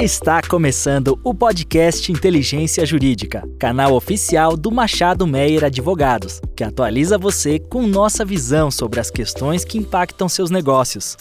Está começando o podcast Inteligência Jurídica, canal oficial do Machado Meyer Advogados, que atualiza você com nossa visão sobre as questões que impactam seus negócios.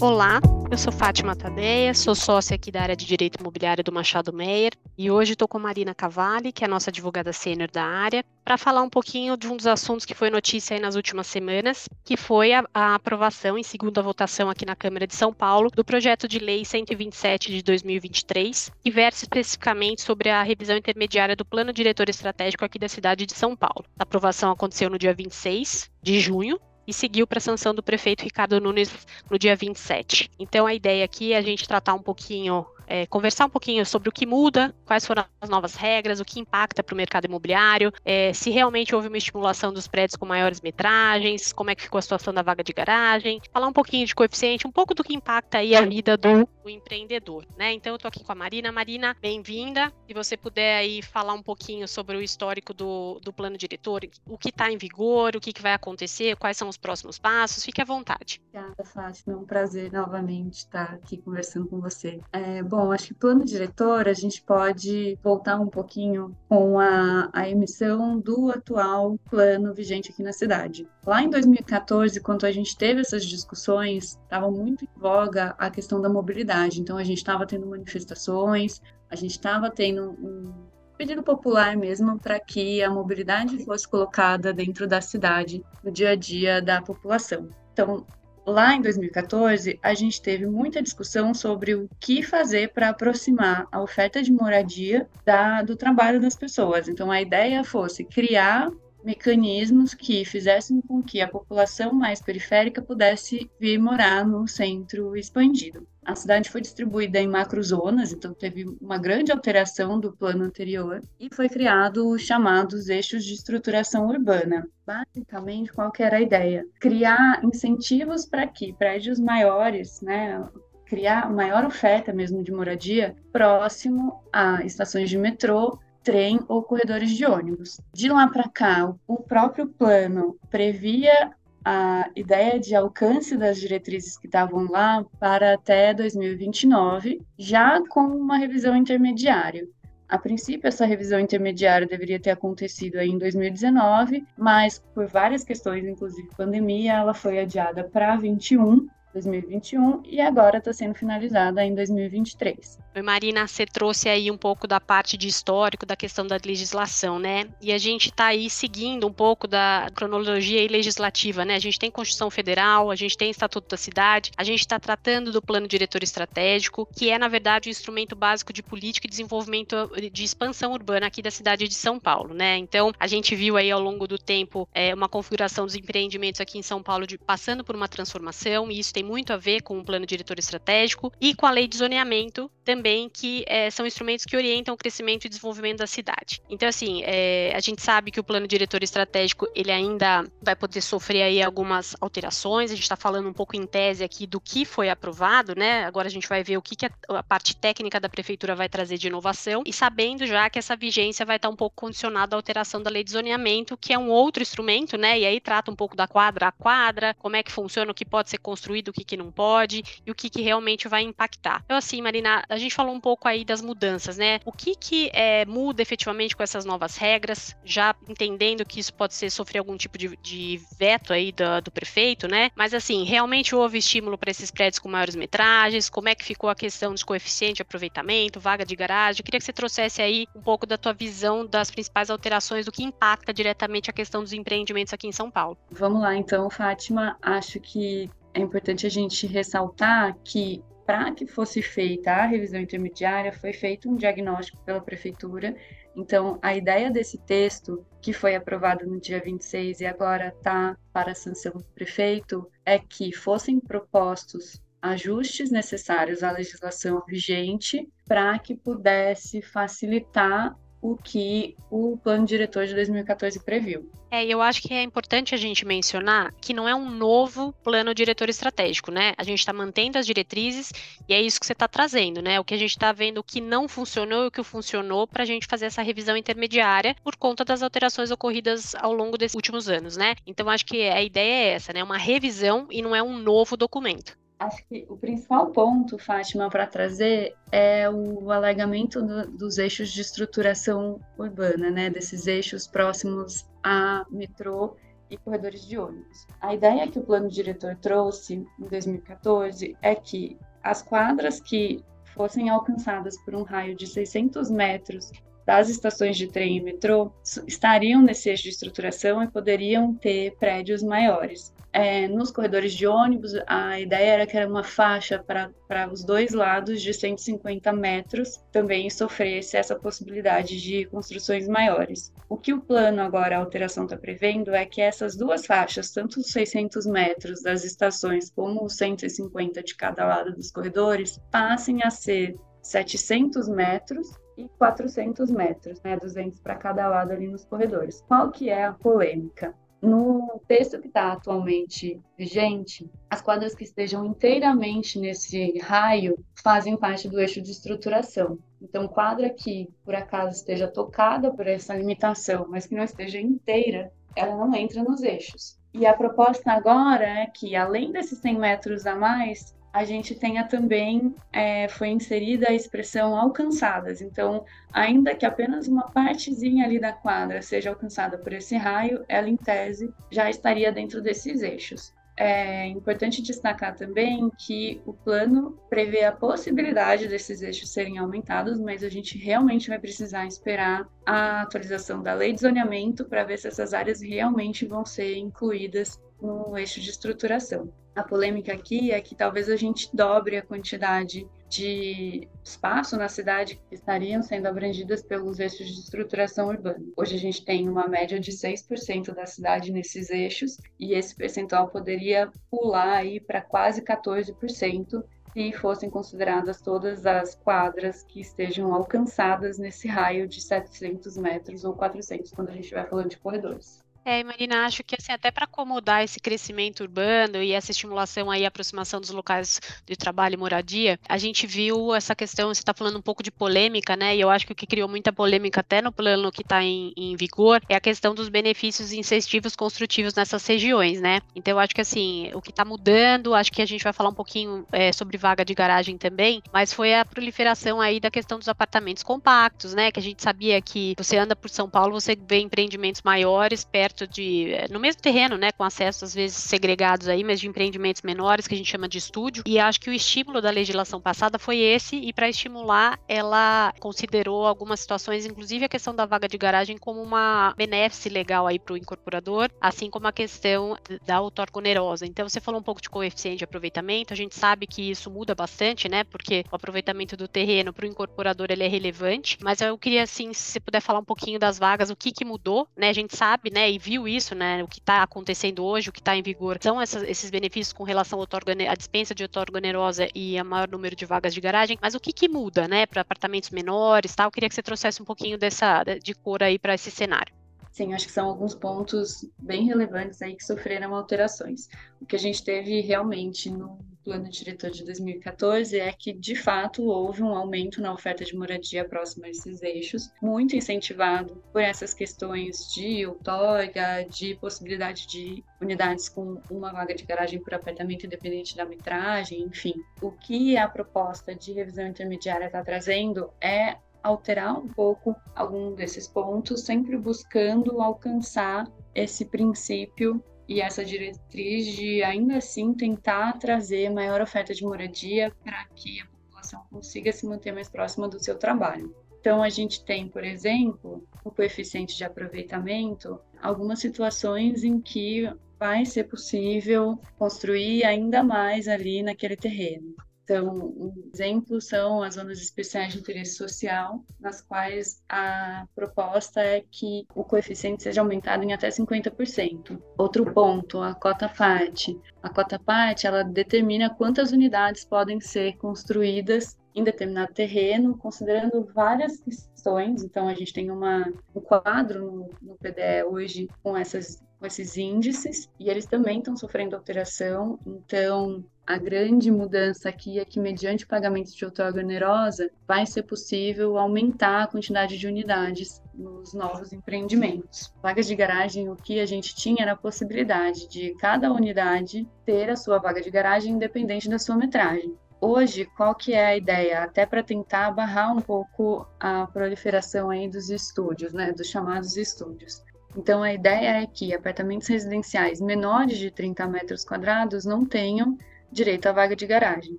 Olá, eu sou Fátima Tadeia, sou sócia aqui da área de Direito Imobiliário do Machado Meyer e hoje estou com Marina Cavalli, que é a nossa advogada sênior da área, para falar um pouquinho de um dos assuntos que foi notícia aí nas últimas semanas, que foi a, a, aprovação em segunda votação aqui na Câmara de São Paulo do projeto de lei 127 de 2023, que versa especificamente sobre a revisão intermediária do Plano Diretor Estratégico aqui da cidade de São Paulo. A aprovação aconteceu no dia 26 de junho e seguiu para a sanção do prefeito Ricardo Nunes no dia 27. Então a ideia aqui é a gente tratar um pouquinho é, conversar um pouquinho sobre o que muda, quais foram as novas regras, o que impacta para o mercado imobiliário, é, se realmente houve uma estimulação dos prédios com maiores metragens, como é que ficou a situação da vaga de garagem, falar um pouquinho de coeficiente, um pouco do que impacta aí a vida do, do empreendedor, né? Então eu estou aqui com a Marina. Marina, bem-vinda. Se você puder aí falar um pouquinho sobre o histórico do, do plano diretor, o que está em vigor, o que, que vai acontecer, quais são os próximos passos, fique à vontade. Obrigada, Fátima. É um prazer novamente estar aqui conversando com você. É, bom, Bom, acho que plano diretor a gente pode voltar um pouquinho com a, a emissão do atual plano vigente aqui na cidade. Lá em 2014, quando a gente teve essas discussões, estava muito em voga a questão da mobilidade. Então, a gente estava tendo manifestações, a gente estava tendo um pedido popular mesmo para que a mobilidade fosse colocada dentro da cidade, no dia a dia da população. Então, lá em 2014, a gente teve muita discussão sobre o que fazer para aproximar a oferta de moradia da, do trabalho das pessoas. Então, a ideia fosse criar mecanismos que fizessem com que a população mais periférica pudesse vir morar no centro expandido. A cidade foi distribuída em macrozonas, então teve uma grande alteração do plano anterior e foi criado os chamados eixos de estruturação urbana. Basicamente, qual era a ideia? Criar incentivos para que prédios maiores, né, criar maior oferta mesmo de moradia próximo a estações de metrô trem ou corredores de ônibus. De lá para cá, o próprio plano previa a ideia de alcance das diretrizes que estavam lá para até 2029, já com uma revisão intermediária. A princípio, essa revisão intermediária deveria ter acontecido em 2019, mas por várias questões, inclusive pandemia, ela foi adiada para 21 2021 e agora está sendo finalizada em 2023. Marina, você trouxe aí um pouco da parte de histórico da questão da legislação, né? E a gente está aí seguindo um pouco da cronologia legislativa, né? A gente tem Constituição Federal, a gente tem Estatuto da Cidade, a gente está tratando do Plano Diretor Estratégico, que é, na verdade, o instrumento básico de política e desenvolvimento de expansão urbana aqui da cidade de São Paulo, né? Então, a gente viu aí ao longo do tempo é, uma configuração dos empreendimentos aqui em São Paulo de, passando por uma transformação, e isso tem muito a ver com o plano diretor estratégico e com a lei de zoneamento também, que é, são instrumentos que orientam o crescimento e desenvolvimento da cidade. Então, assim, é, a gente sabe que o plano diretor estratégico ele ainda vai poder sofrer aí algumas alterações. A gente está falando um pouco em tese aqui do que foi aprovado, né? Agora a gente vai ver o que, que a, a, parte técnica da prefeitura vai trazer de inovação e sabendo já que essa vigência vai estar um pouco condicionada à alteração da lei de zoneamento, que é um outro instrumento, né? E aí trata um pouco da quadra a quadra, como é que funciona, o que pode ser construído, que, que não pode e o que, que realmente vai impactar. Então, assim, Marina, a gente falou um pouco aí das mudanças, né? O que, que é, muda efetivamente com essas novas regras, já entendendo que isso pode ser sofrer algum tipo de, de veto aí do, do, prefeito, né? Mas, assim, realmente houve estímulo para esses prédios com maiores metragens? Como é que ficou a questão de coeficiente de aproveitamento, vaga de garagem? Eu queria que você trouxesse aí um pouco da tua visão das principais alterações, do que impacta diretamente a questão dos empreendimentos aqui em São Paulo. Vamos lá, então, Fátima. Acho que é importante a gente ressaltar que para que fosse feita a revisão intermediária, foi feito um diagnóstico pela prefeitura. Então, a ideia desse texto, que foi aprovado no dia 26 e agora está para a sanção do prefeito, é que fossem propostos ajustes necessários à legislação vigente para que pudesse facilitar o que o plano diretor de 2014 previu. É, eu acho que é importante a gente mencionar que não é um novo plano diretor estratégico, né? A gente está mantendo as diretrizes e é isso que você está trazendo, né? O que a gente está vendo que não funcionou e o que funcionou para a gente fazer essa revisão intermediária por conta das alterações ocorridas ao longo desses últimos anos, né? Então acho que a ideia é essa, né? Uma revisão e não é um novo documento. Acho que o principal ponto, Fátima, para trazer é o alargamento do, dos eixos de estruturação urbana, né? Desses eixos próximos a metrô e corredores de ônibus. A ideia que o plano diretor trouxe em 2014 é que as quadras que fossem alcançadas por um raio de 600 metros das estações de trem e metrô estariam nesse eixo de estruturação e poderiam ter prédios maiores. É, nos corredores de ônibus, a ideia era que era uma faixa para os dois lados de 150 metros também sofresse essa possibilidade de construções maiores. O que o plano agora, a alteração está prevendo, é que essas duas faixas, tanto os 600 metros das estações como os 150 de cada lado dos corredores, passem a ser 700 metros e 400 metros, né, 200 para cada lado ali nos corredores. Qual que é a polêmica? No texto que está atualmente vigente, as quadras que estejam inteiramente nesse raio fazem parte do eixo de estruturação. Então, quadra que, por acaso, esteja tocada por essa limitação, mas que não esteja inteira, ela não entra nos eixos. E a proposta agora é que, além desses 100 metros a mais, a gente tenha também é, foi inserida a expressão alcançadas. Então, ainda que apenas uma partezinha ali da quadra seja alcançada por esse raio, ela em tese já estaria dentro desses eixos. É importante destacar também que o plano prevê a possibilidade desses eixos serem aumentados, mas a gente realmente vai precisar esperar a atualização da lei de zoneamento para ver se essas áreas realmente vão ser incluídas no eixo de estruturação. A polêmica aqui é que talvez a gente dobre a quantidade de espaço na cidade que estariam sendo abrangidas pelos eixos de estruturação urbana. Hoje a gente tem uma média de 6% da cidade nesses eixos e esse percentual poderia pular aí para quase 14% se fossem consideradas todas as quadras que estejam alcançadas nesse raio de 700 metros ou 400 quando a gente estiver falando de corredores. É, Marina, acho que assim, até para acomodar esse crescimento urbano e essa estimulação aí, aproximação dos locais de trabalho e moradia, a gente viu essa questão, você está falando um pouco de polêmica, né? E eu acho que o que criou muita polêmica até no plano que está em, em, vigor é a questão dos benefícios incentivos construtivos nessas regiões, né? Então acho que assim, o que está mudando, acho que a gente vai falar um pouquinho é, sobre vaga de garagem também, mas foi a proliferação aí da questão dos apartamentos compactos, né? Que a gente sabia que você anda por São Paulo, você vê empreendimentos maiores perto perto de. Eh, no mesmo terreno, né? Com acesso às vezes segregados aí, mas de empreendimentos menores, que a gente chama de estúdio. E acho que o estímulo da legislação passada foi esse, e para estimular, ela considerou algumas situações, inclusive a questão da vaga de garagem, como uma benéfice legal aí para o incorporador, assim como a questão da otorgonerosa. Então, você falou um pouco de coeficiente de aproveitamento, a gente sabe que isso muda bastante, né? Porque o aproveitamento do terreno para o incorporador ele é relevante, mas eu queria, assim, se você puder falar um pouquinho das vagas, o que, que mudou, né? A gente sabe, né? E viu isso, né? O que está acontecendo hoje, o que está em vigor, são essas, esses benefícios com relação à dispensa de outorga onerosa e a maior número de vagas de garagem. Mas o que, que muda, né, para apartamentos menores, tal? Eu queria que você trouxesse um pouquinho dessa de cor aí para esse cenário. Sim, acho que são alguns pontos bem relevantes aí que sofreram alterações. O que a gente teve realmente no plano diretor de 2014 é que, de fato, houve um aumento na oferta de moradia próxima a esses eixos, muito incentivado por essas questões de outorga, de possibilidade de unidades com uma vaga de garagem por apartamento independente da metragem, enfim. O que a proposta de revisão intermediária está trazendo é alterar um pouco algum desses pontos, sempre buscando alcançar esse princípio e essa diretriz de ainda assim tentar trazer maior oferta de moradia para que a população consiga se manter mais próxima do seu trabalho. Então, a gente tem, por exemplo, o coeficiente de aproveitamento, algumas situações em que vai ser possível construir ainda mais ali naquele terreno. Então, um exemplo são as zonas especiais de interesse social, nas quais a proposta é que o coeficiente seja aumentado em até 50%. Outro ponto, a cota parte. A cota parte, ela determina quantas unidades podem ser construídas em determinado terreno, considerando várias questões. Então, a gente tem uma, um quadro no, no PDE hoje com essas com esses índices e eles também estão sofrendo alteração. Então, a grande mudança aqui é que, mediante pagamentos de outorga onerosa, vai ser possível aumentar a quantidade de unidades nos novos empreendimentos. Vagas de garagem, o que a gente tinha era a possibilidade de cada unidade ter a sua vaga de garagem independente da sua metragem. Hoje, qual que é a ideia? Até para tentar barrar um pouco a proliferação aí dos estúdios, né, dos chamados estúdios. Então, a ideia é que apartamentos residenciais menores de 30 metros quadrados não tenham direito à vaga de garagem.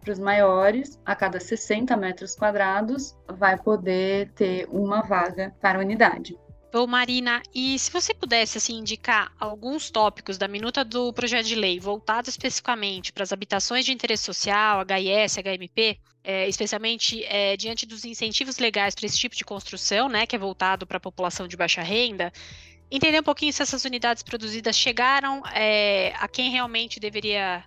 Para os maiores, a cada 60 metros quadrados, vai poder ter uma vaga para unidade. Bom, Marina, e se você pudesse assim indicar alguns tópicos da minuta do projeto de lei voltados especificamente para as habitações de interesse social, HIS, HMP, é, especialmente é, diante dos incentivos legais para esse tipo de construção, né, que é voltado para a população de baixa renda, entender um pouquinho se essas unidades produzidas chegaram é, a quem realmente deveria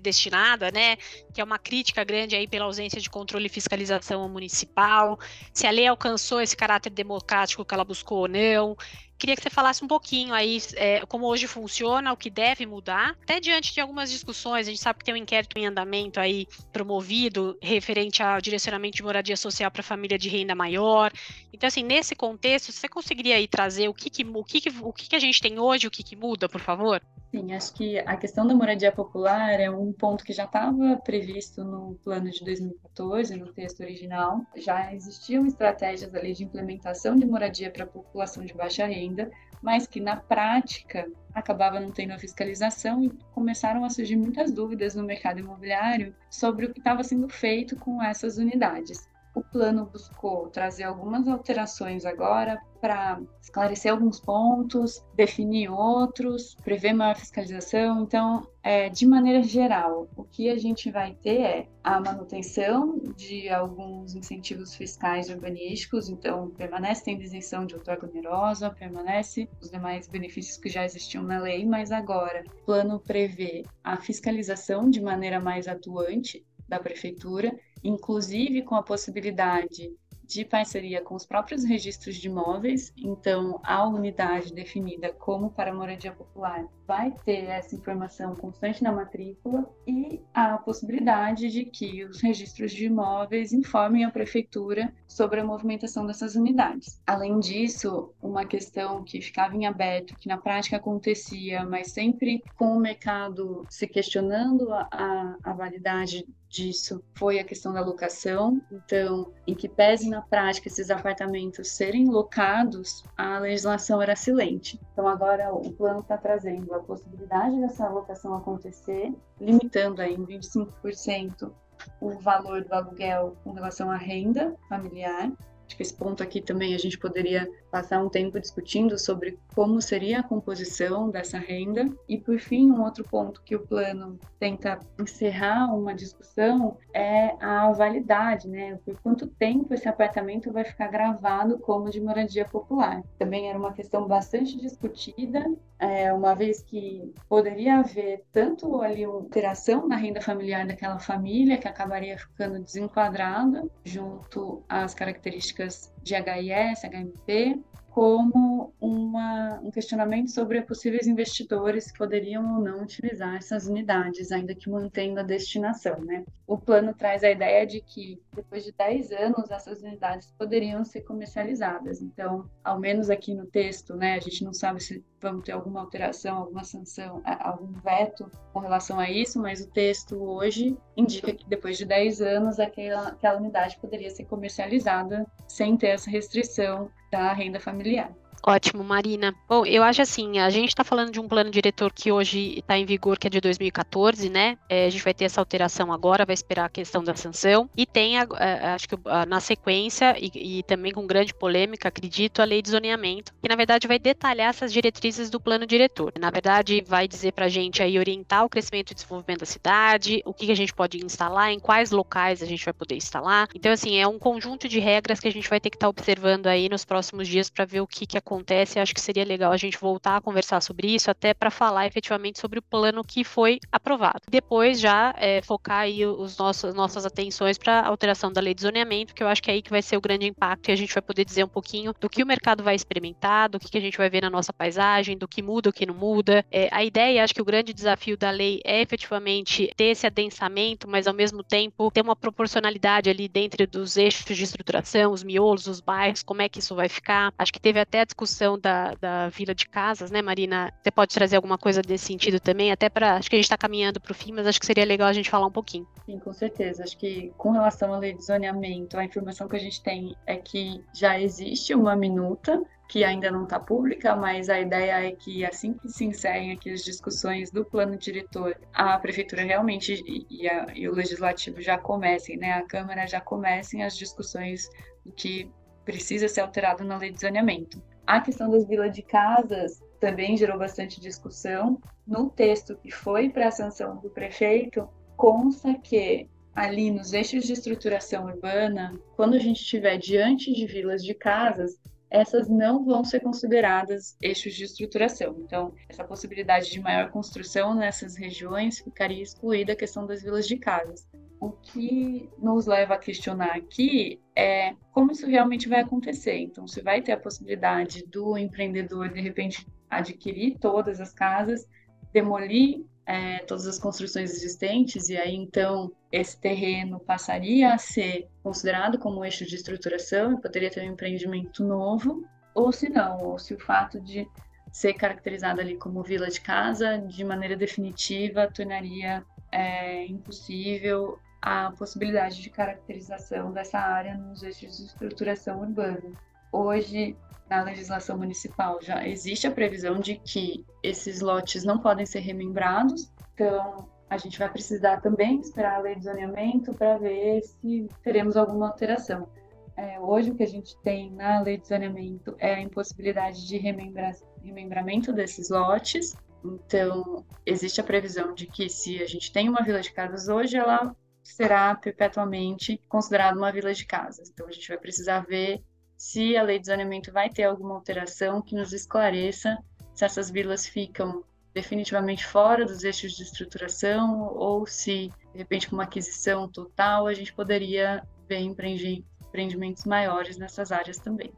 destinada, né? Que é uma crítica grande aí pela ausência de controle e fiscalização municipal, se a lei alcançou esse caráter democrático que ela buscou ou não. Queria que você falasse um pouquinho aí é, como hoje funciona, o que deve mudar, até diante de algumas discussões. A gente sabe que tem um inquérito em andamento aí promovido referente ao direcionamento de moradia social para família de renda maior. Então, assim, nesse contexto, você conseguiria aí trazer o que, que o que, que, o que, que a gente tem hoje, o que, que muda, por favor? Sim, acho que a questão da moradia popular é um ponto que já estava previsto no plano de 2014, no texto original. Já existiam estratégias ali de implementação de moradia para a população de baixa renda, mas que na prática acabava não tendo a fiscalização e começaram a surgir muitas dúvidas no mercado imobiliário sobre o que estava sendo feito com essas unidades. O plano buscou trazer algumas alterações agora para esclarecer alguns pontos, definir outros, prever maior fiscalização. Então, é, de maneira geral, o que a gente vai ter é a manutenção de alguns incentivos fiscais urbanísticos, então permanece a isenção de outorga onerosa, permanece os demais benefícios que já existiam na lei, mas agora o plano prevê a fiscalização de maneira mais atuante da prefeitura inclusive com a possibilidade de parceria com os próprios registros de imóveis, então a unidade definida como para moradia popular vai ter essa informação constante na matrícula e a possibilidade de que os registros de imóveis informem a prefeitura sobre a movimentação dessas unidades. Além disso, uma questão que ficava em aberto, que na prática acontecia, mas sempre com o mercado se questionando a, a, validade disso foi a questão da locação. Então, em que pese na prática esses apartamentos serem locados, a legislação era silente. Então, agora o plano está trazendo a possibilidade dessa locação acontecer, limitando aí em 25% o valor do aluguel com relação à renda familiar Acho que esse ponto aqui também a gente poderia passar um tempo discutindo sobre como seria a composição dessa renda. E, por fim, um outro ponto que o plano tenta encerrar uma discussão é a validade, né? Por quanto tempo esse apartamento vai ficar gravado como de moradia popular. Também era uma questão bastante discutida, é, uma vez que poderia haver tanto ali uma alteração na renda familiar daquela família, que acabaria ficando desenquadrada junto às características políticas de HIS, HMP, como uma, um questionamento sobre possíveis investidores que poderiam ou não utilizar essas unidades, ainda que mantendo a destinação. Né? O plano traz a ideia de que, depois de 10 anos, essas unidades poderiam ser comercializadas. Então, ao menos aqui no texto, né, a gente não sabe se vamos ter alguma alteração, alguma sanção, algum veto com relação a isso, mas o texto hoje indica que depois de 10 anos aquela, aquela unidade poderia ser comercializada sem ter essa restrição da renda familiar. Ótimo, Marina. Bom, eu acho assim, a gente está falando de um plano diretor que hoje está em vigor, que é de 2014, né? É, a gente vai ter essa alteração agora, vai esperar a questão da sanção. E tem, a, a, acho que a, na sequência, e, e, também com grande polêmica, acredito, a lei de zoneamento, que na verdade vai detalhar essas diretrizes do plano diretor. Na verdade, vai dizer para a gente aí orientar o crescimento e desenvolvimento da cidade, o que, que a gente pode instalar, em quais locais a gente vai poder instalar. Então, assim, é um conjunto de regras que a gente vai ter que estar tá observando aí nos próximos dias para ver o que, que acontece acontece. Acho que seria legal a gente voltar a conversar sobre isso, até para falar efetivamente sobre o plano que foi aprovado. Depois já é, focar aí os nossos, nossas atenções para a alteração da lei de zoneamento, que eu acho que é aí que vai ser o grande impacto e a gente vai poder dizer um pouquinho do que o mercado vai experimentar, do que, que a gente vai ver na nossa paisagem, do que muda, o que não muda. É, a ideia, acho que o grande desafio da lei é efetivamente ter esse adensamento, mas ao mesmo tempo ter uma proporcionalidade ali dentro dos eixos de estruturação, os miolos, os bairros, como é que isso vai ficar. Acho que teve até a discussão da, da vila de casas, né, Marina? Você pode trazer alguma coisa desse sentido também, até para. Acho que a gente está caminhando para o fim, mas acho que seria legal a gente falar um pouquinho. Sim, com certeza. Acho que com relação à lei de zoneamento, a informação que a gente tem é que já existe uma minuta que ainda não está pública, mas a ideia é que assim que se encerrem aqui as discussões do plano diretor, a prefeitura realmente e, a, e, o legislativo já comecem, né, a Câmara já comecem as discussões do que precisa ser alterado na lei de zoneamento. A questão das vilas de casas também gerou bastante discussão. No texto que foi para a sanção do prefeito, consta que ali nos eixos de estruturação urbana, quando a gente estiver diante de vilas de casas, essas não vão ser consideradas eixos de estruturação. Então, essa possibilidade de maior construção nessas regiões ficaria excluída a questão das vilas de casas. O que nos leva a questionar aqui é como isso realmente vai acontecer. Então, se vai ter a possibilidade do empreendedor, de repente, adquirir todas as casas, demolir é, todas as construções existentes, e aí então esse terreno passaria a ser considerado como eixo de estruturação e poderia ter um empreendimento novo, ou se não, ou se o fato de ser caracterizado ali como vila de casa, de maneira definitiva, tornaria é, impossível a possibilidade de caracterização dessa área nos eixos de estruturação urbana. Hoje, na legislação municipal já existe a previsão de que esses lotes não podem ser remembrados, então a gente vai precisar também esperar a lei de zoneamento para ver se teremos alguma alteração. É, hoje o que a gente tem na lei de zoneamento é a impossibilidade de remembra remembramento desses lotes, então existe a previsão de que se a gente tem uma vila de casas hoje, ela será perpetuamente considerada uma vila de casas. Então a gente vai precisar ver se a lei de zoneamento vai ter alguma alteração que nos esclareça se essas vilas ficam definitivamente fora dos eixos de estruturação ou se, de repente, com uma aquisição total, a gente poderia ver empreendimentos maiores nessas áreas também.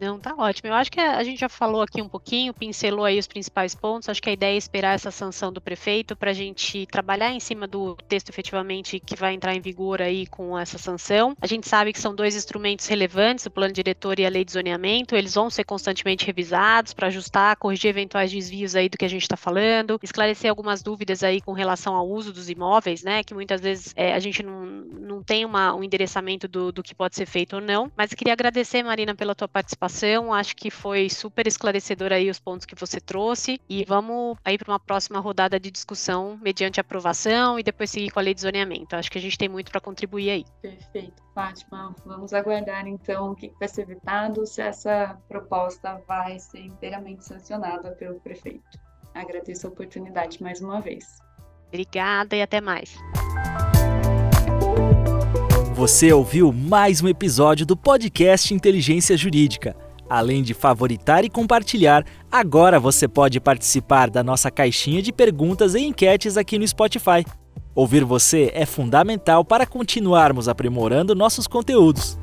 Não, tá ótimo. Eu acho que a gente já falou aqui um pouquinho, pincelou aí os principais pontos. Acho que a ideia é esperar essa sanção do prefeito para a gente trabalhar em cima do texto efetivamente que vai entrar em vigor aí com essa sanção. A gente sabe que são dois instrumentos relevantes, o plano diretor e a lei de zoneamento. Eles vão ser constantemente revisados para ajustar, corrigir eventuais desvios aí do que a gente está falando, esclarecer algumas dúvidas aí com relação ao uso dos imóveis, né? Que muitas vezes é, a gente não, não tem uma, um endereçamento do, do que pode ser feito ou não. Mas queria agradecer, Marina, pela tua participação participação. Acho que foi super esclarecedor aí os pontos que você trouxe. E vamos aí para uma próxima rodada de discussão mediante aprovação e depois seguir com a lei de zoneamento. Acho que a gente tem muito para contribuir aí. Perfeito, Fátima. Vamos aguardar então o que vai ser vetado, se essa proposta vai ser inteiramente sancionada pelo prefeito. Agradeço a oportunidade mais uma vez. Obrigada e até mais. Você ouviu mais um episódio do podcast Inteligência Jurídica. Além de favoritar e compartilhar, agora você pode participar da nossa caixinha de perguntas e enquetes aqui no Spotify. Ouvir você é fundamental para continuarmos aprimorando nossos conteúdos.